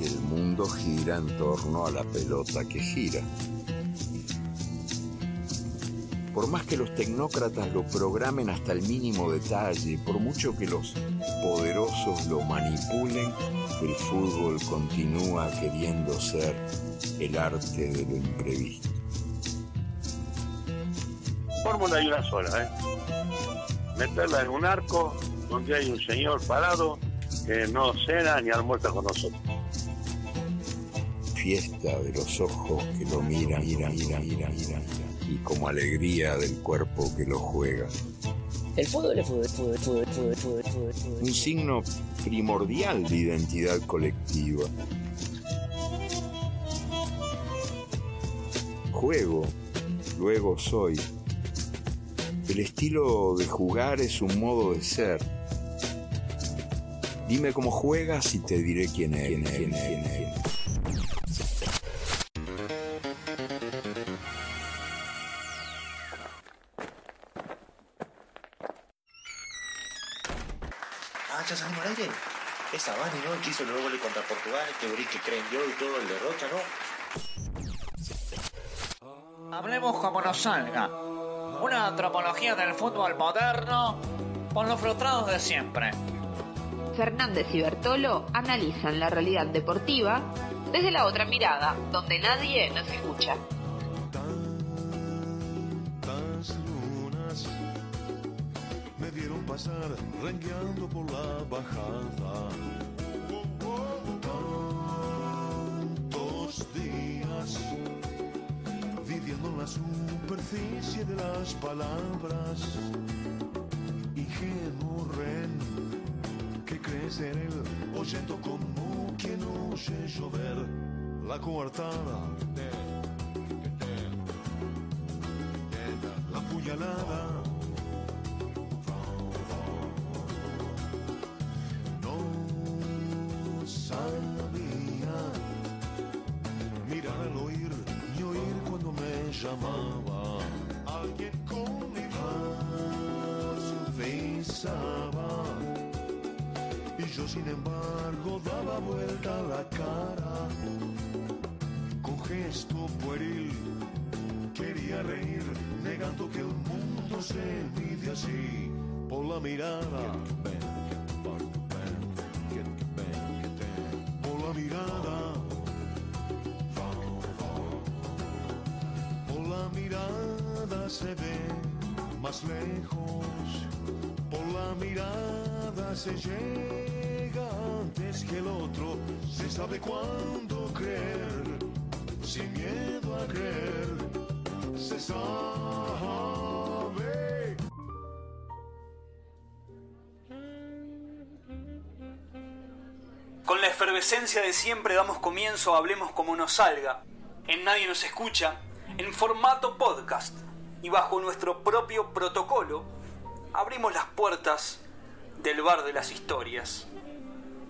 El mundo gira en torno a la pelota que gira. Por más que los tecnócratas lo programen hasta el mínimo detalle, por mucho que los poderosos lo manipulen, el fútbol continúa queriendo ser el arte de lo imprevisto. Fórmula hay una sola, ¿eh? Meterla en un arco donde hay un señor parado que no cena ni almuerza con nosotros. Fiesta de los ojos que lo miran, miran, miran, miran, miran, y como alegría del cuerpo que lo juega. El fútbol es fútbol, fútbol, fútbol, fútbol, fútbol, fútbol, fútbol. Un signo primordial de identidad colectiva. Juego, luego soy. El estilo de jugar es un modo de ser. Dime cómo juegas y te diré quién eres. Quién eres, quién eres, quién eres. Ah, ya salimos al aire. Esa Vani, ¿no? El que hizo goles contra Portugal, que Uri que creen yo y todo, el de Rocha, ¿no? Hablemos como nos salga. Una antropología del fútbol moderno por los frustrados de siempre. Fernández y Bertolo analizan la realidad deportiva desde la otra mirada, donde nadie nos escucha. Tantas lunas me vieron pasar rengueando por la bajada. Tantos días la superficie de las palabras. Ingenuo ren que crees en el oyendo como que no oye llover la coartada. La Y yo sin embargo daba vuelta la cara. Con gesto pueril quería reír, negando que el mundo se mide así por la mirada. Por la mirada. Por la mirada se ve más lejos. Por la mirada se llega antes que el otro. Se sabe cuándo creer, sin miedo a creer. Se sabe. Con la efervescencia de siempre damos comienzo Hablemos como nos salga. En Nadie nos escucha, en formato podcast y bajo nuestro propio protocolo, abrimos las puertas del bar de las historias.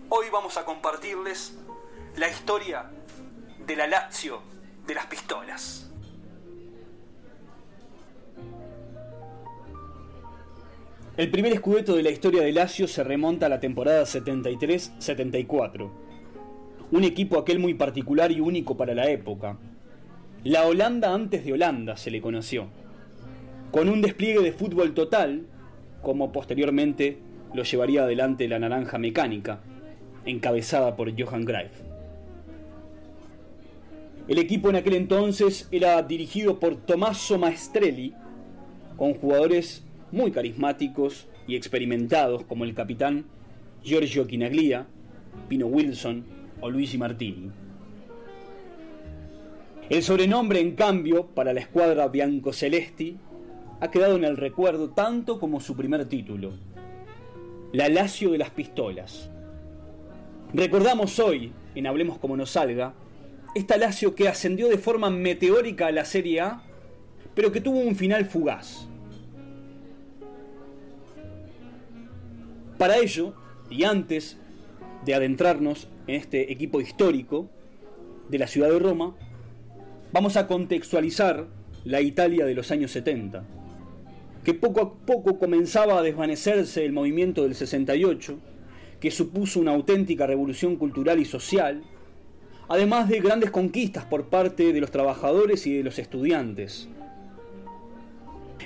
Hoy vamos a compartirles la historia de la Lazio de las pistolas. El primer escudeto de la historia de Lazio se remonta a la temporada 73-74. Un equipo aquel muy particular y único para la época. La Holanda antes de Holanda se le conoció. Con un despliegue de fútbol total, como posteriormente lo llevaría adelante la Naranja Mecánica, encabezada por Johan Greif. El equipo en aquel entonces era dirigido por Tommaso Maestrelli, con jugadores muy carismáticos y experimentados como el capitán Giorgio Quinaglia, Pino Wilson o Luigi Martini. El sobrenombre, en cambio, para la escuadra biancocelesti ha quedado en el recuerdo tanto como su primer título, la Lazio de las Pistolas. Recordamos hoy, en Hablemos como nos salga, esta Lazio que ascendió de forma meteórica a la Serie A, pero que tuvo un final fugaz. Para ello, y antes de adentrarnos en este equipo histórico de la ciudad de Roma, vamos a contextualizar la Italia de los años 70, que poco a poco comenzaba a desvanecerse el movimiento del 68, que supuso una auténtica revolución cultural y social, además de grandes conquistas por parte de los trabajadores y de los estudiantes.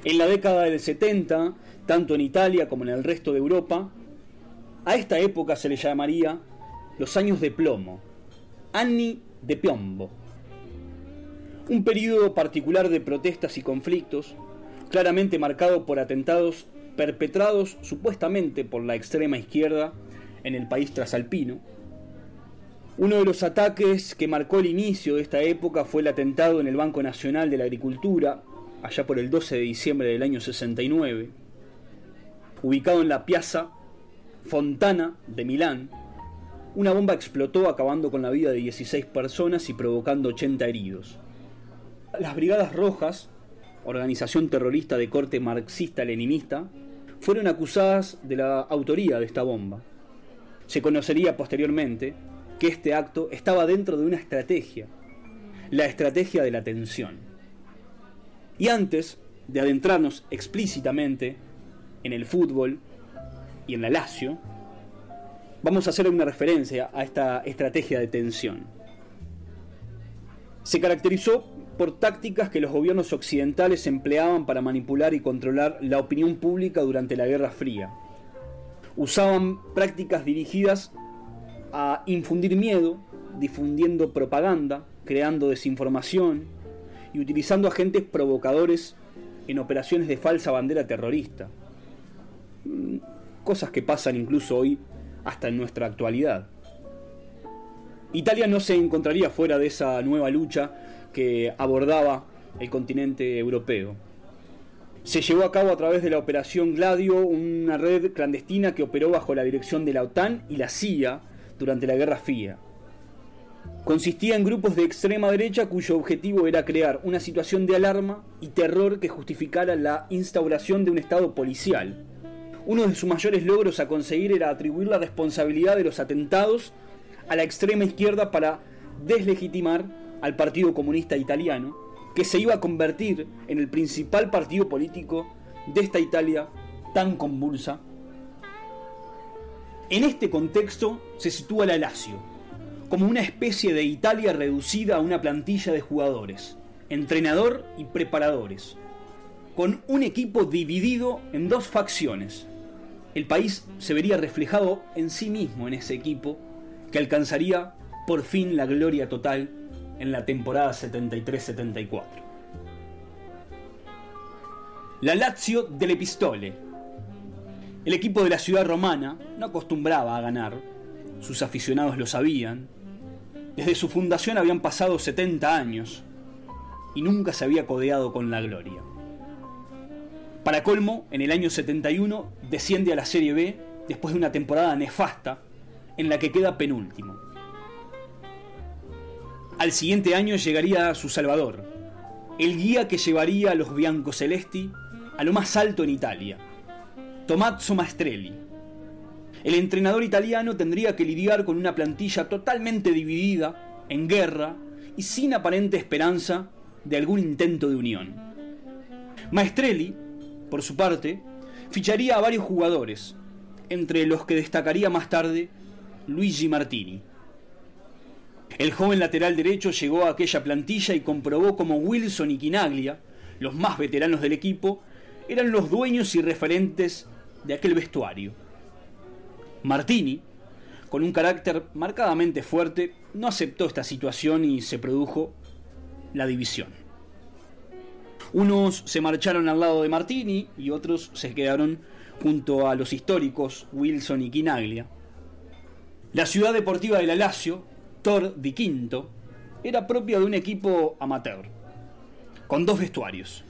En la década del 70, tanto en Italia como en el resto de Europa, a esta época se le llamaría los años de plomo, anni de piombo. Un periodo particular de protestas y conflictos, claramente marcado por atentados perpetrados supuestamente por la extrema izquierda en el país trasalpino. Uno de los ataques que marcó el inicio de esta época fue el atentado en el Banco Nacional de la Agricultura, allá por el 12 de diciembre del año 69, ubicado en la Piazza Fontana de Milán. Una bomba explotó acabando con la vida de 16 personas y provocando 80 heridos. Las Brigadas Rojas, organización terrorista de corte marxista-leninista, fueron acusadas de la autoría de esta bomba. Se conocería posteriormente que este acto estaba dentro de una estrategia, la estrategia de la tensión. Y antes de adentrarnos explícitamente en el fútbol y en la Lazio, vamos a hacer una referencia a esta estrategia de tensión. Se caracterizó por tácticas que los gobiernos occidentales empleaban para manipular y controlar la opinión pública durante la Guerra Fría. Usaban prácticas dirigidas a infundir miedo, difundiendo propaganda, creando desinformación y utilizando agentes provocadores en operaciones de falsa bandera terrorista. Mm, cosas que pasan incluso hoy hasta en nuestra actualidad. Italia no se encontraría fuera de esa nueva lucha que abordaba el continente europeo. Se llevó a cabo a través de la Operación Gladio, una red clandestina que operó bajo la dirección de la OTAN y la CIA durante la Guerra Fría. Consistía en grupos de extrema derecha cuyo objetivo era crear una situación de alarma y terror que justificara la instauración de un Estado policial. Uno de sus mayores logros a conseguir era atribuir la responsabilidad de los atentados a la extrema izquierda para deslegitimar al Partido Comunista Italiano, que se iba a convertir en el principal partido político de esta Italia tan convulsa. En este contexto se sitúa la Lazio, como una especie de Italia reducida a una plantilla de jugadores, entrenador y preparadores, con un equipo dividido en dos facciones. El país se vería reflejado en sí mismo en ese equipo, que alcanzaría por fin la gloria total en la temporada 73-74. La Lazio delle Pistole. El equipo de la ciudad romana no acostumbraba a ganar, sus aficionados lo sabían. Desde su fundación habían pasado 70 años y nunca se había codeado con la gloria. Para colmo, en el año 71 desciende a la Serie B después de una temporada nefasta en la que queda penúltimo. Al siguiente año llegaría su salvador, el guía que llevaría a los Celesti a lo más alto en Italia, Tommaso Maestrelli. El entrenador italiano tendría que lidiar con una plantilla totalmente dividida, en guerra y sin aparente esperanza de algún intento de unión. Maestrelli, por su parte, ficharía a varios jugadores, entre los que destacaría más tarde Luigi Martini. El joven lateral derecho llegó a aquella plantilla y comprobó cómo Wilson y Quinaglia, los más veteranos del equipo, eran los dueños y referentes de aquel vestuario. Martini, con un carácter marcadamente fuerte, no aceptó esta situación y se produjo la división. Unos se marcharon al lado de Martini y otros se quedaron junto a los históricos Wilson y Quinaglia. La ciudad deportiva de la Lazio Tor di Quinto era propia de un equipo amateur, con dos vestuarios.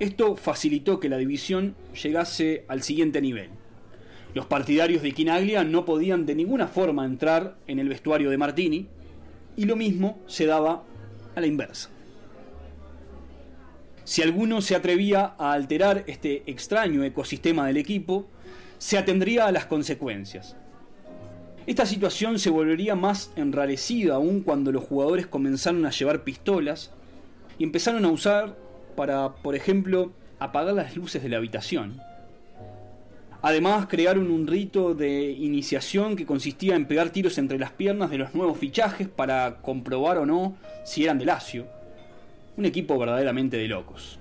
Esto facilitó que la división llegase al siguiente nivel. Los partidarios de Quinaglia no podían de ninguna forma entrar en el vestuario de Martini, y lo mismo se daba a la inversa. Si alguno se atrevía a alterar este extraño ecosistema del equipo, se atendría a las consecuencias. Esta situación se volvería más enrarecida aún cuando los jugadores comenzaron a llevar pistolas y empezaron a usar para, por ejemplo, apagar las luces de la habitación. Además, crearon un rito de iniciación que consistía en pegar tiros entre las piernas de los nuevos fichajes para comprobar o no si eran de Lazio. Un equipo verdaderamente de locos.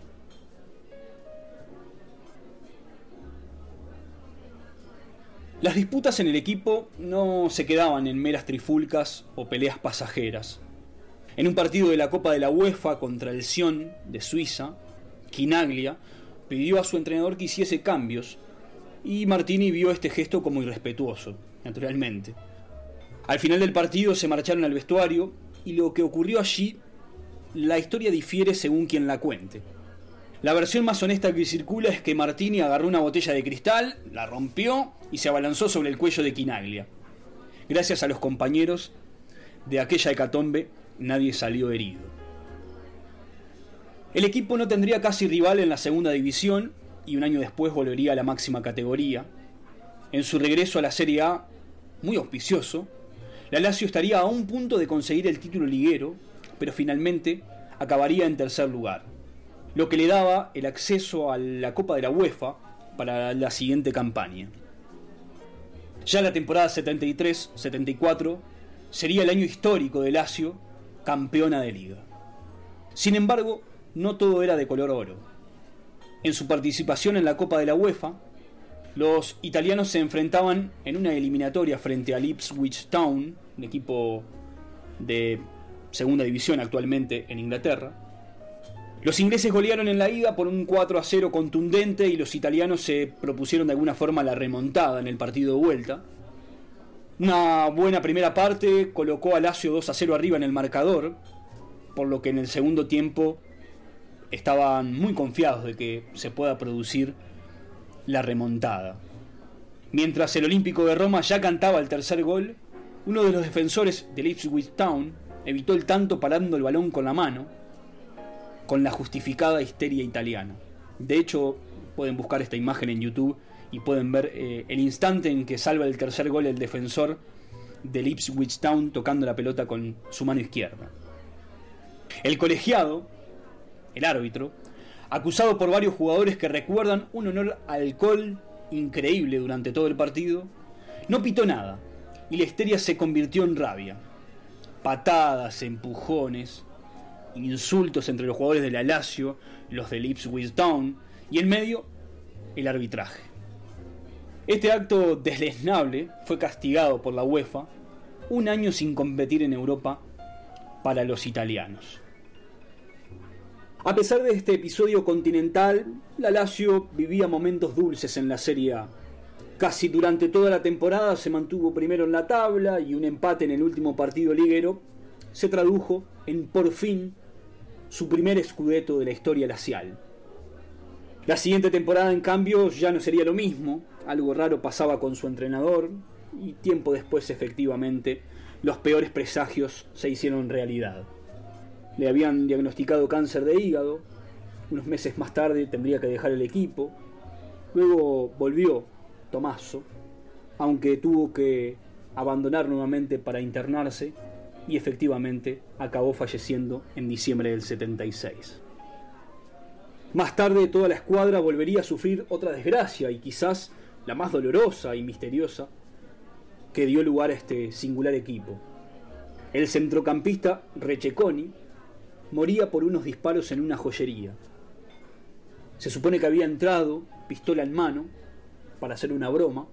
Las disputas en el equipo no se quedaban en meras trifulcas o peleas pasajeras. En un partido de la Copa de la UEFA contra el Sion de Suiza, Quinaglia pidió a su entrenador que hiciese cambios y Martini vio este gesto como irrespetuoso, naturalmente. Al final del partido se marcharon al vestuario y lo que ocurrió allí, la historia difiere según quien la cuente. La versión más honesta que circula es que Martini agarró una botella de cristal, la rompió y se abalanzó sobre el cuello de Quinaglia. Gracias a los compañeros de aquella hecatombe, nadie salió herido. El equipo no tendría casi rival en la segunda división y un año después volvería a la máxima categoría. En su regreso a la Serie A, muy auspicioso, la Lazio estaría a un punto de conseguir el título liguero, pero finalmente acabaría en tercer lugar lo que le daba el acceso a la Copa de la UEFA para la siguiente campaña. Ya la temporada 73-74 sería el año histórico de Lazio, campeona de liga. Sin embargo, no todo era de color oro. En su participación en la Copa de la UEFA, los italianos se enfrentaban en una eliminatoria frente al Ipswich Town, un equipo de segunda división actualmente en Inglaterra, los ingleses golearon en la ida por un 4 a 0 contundente y los italianos se propusieron de alguna forma la remontada en el partido de vuelta. Una buena primera parte colocó a Lazio 2 a 0 arriba en el marcador, por lo que en el segundo tiempo estaban muy confiados de que se pueda producir la remontada. Mientras el Olímpico de Roma ya cantaba el tercer gol, uno de los defensores del Ipswich Town evitó el tanto parando el balón con la mano con la justificada histeria italiana. De hecho, pueden buscar esta imagen en YouTube y pueden ver eh, el instante en que salva el tercer gol el defensor del Ipswich Town tocando la pelota con su mano izquierda. El colegiado, el árbitro, acusado por varios jugadores que recuerdan un honor alcohol increíble durante todo el partido, no pitó nada y la histeria se convirtió en rabia. Patadas, empujones, insultos entre los jugadores de la Lazio, los del Ipswich Town y en medio el arbitraje. Este acto desleznable fue castigado por la UEFA un año sin competir en Europa para los italianos. A pesar de este episodio continental, la Lazio vivía momentos dulces en la Serie A. Casi durante toda la temporada se mantuvo primero en la tabla y un empate en el último partido liguero se tradujo en por fin su primer escudeto de la historia lacial. La siguiente temporada, en cambio, ya no sería lo mismo, algo raro pasaba con su entrenador, y tiempo después, efectivamente, los peores presagios se hicieron realidad. Le habían diagnosticado cáncer de hígado, unos meses más tarde tendría que dejar el equipo, luego volvió Tomaso, aunque tuvo que abandonar nuevamente para internarse y efectivamente acabó falleciendo en diciembre del 76. Más tarde toda la escuadra volvería a sufrir otra desgracia y quizás la más dolorosa y misteriosa que dio lugar a este singular equipo. El centrocampista Recheconi moría por unos disparos en una joyería. Se supone que había entrado, pistola en mano, para hacer una broma,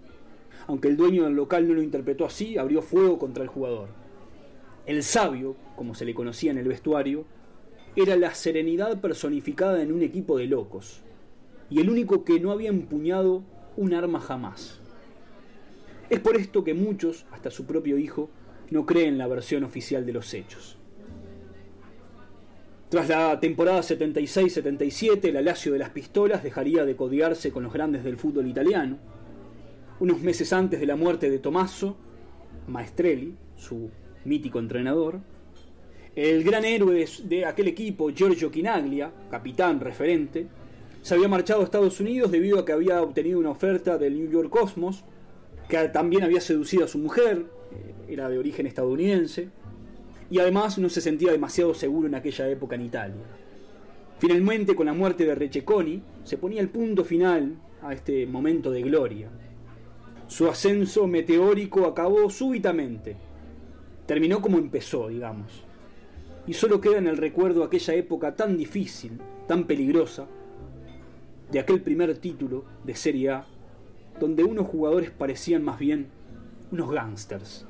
aunque el dueño del local no lo interpretó así, abrió fuego contra el jugador. El sabio, como se le conocía en el vestuario, era la serenidad personificada en un equipo de locos, y el único que no había empuñado un arma jamás. Es por esto que muchos, hasta su propio hijo, no creen la versión oficial de los hechos. Tras la temporada 76-77, la Lazio de las Pistolas dejaría de codiarse con los grandes del fútbol italiano. Unos meses antes de la muerte de Tommaso, Maestrelli, su mítico entrenador, el gran héroe de aquel equipo, Giorgio Quinaglia, capitán referente, se había marchado a Estados Unidos debido a que había obtenido una oferta del New York Cosmos, que también había seducido a su mujer, eh, era de origen estadounidense, y además no se sentía demasiado seguro en aquella época en Italia. Finalmente, con la muerte de Recheconi, se ponía el punto final a este momento de gloria. Su ascenso meteórico acabó súbitamente. Terminó como empezó, digamos. Y solo queda en el recuerdo aquella época tan difícil, tan peligrosa, de aquel primer título de Serie A, donde unos jugadores parecían más bien unos gángsters.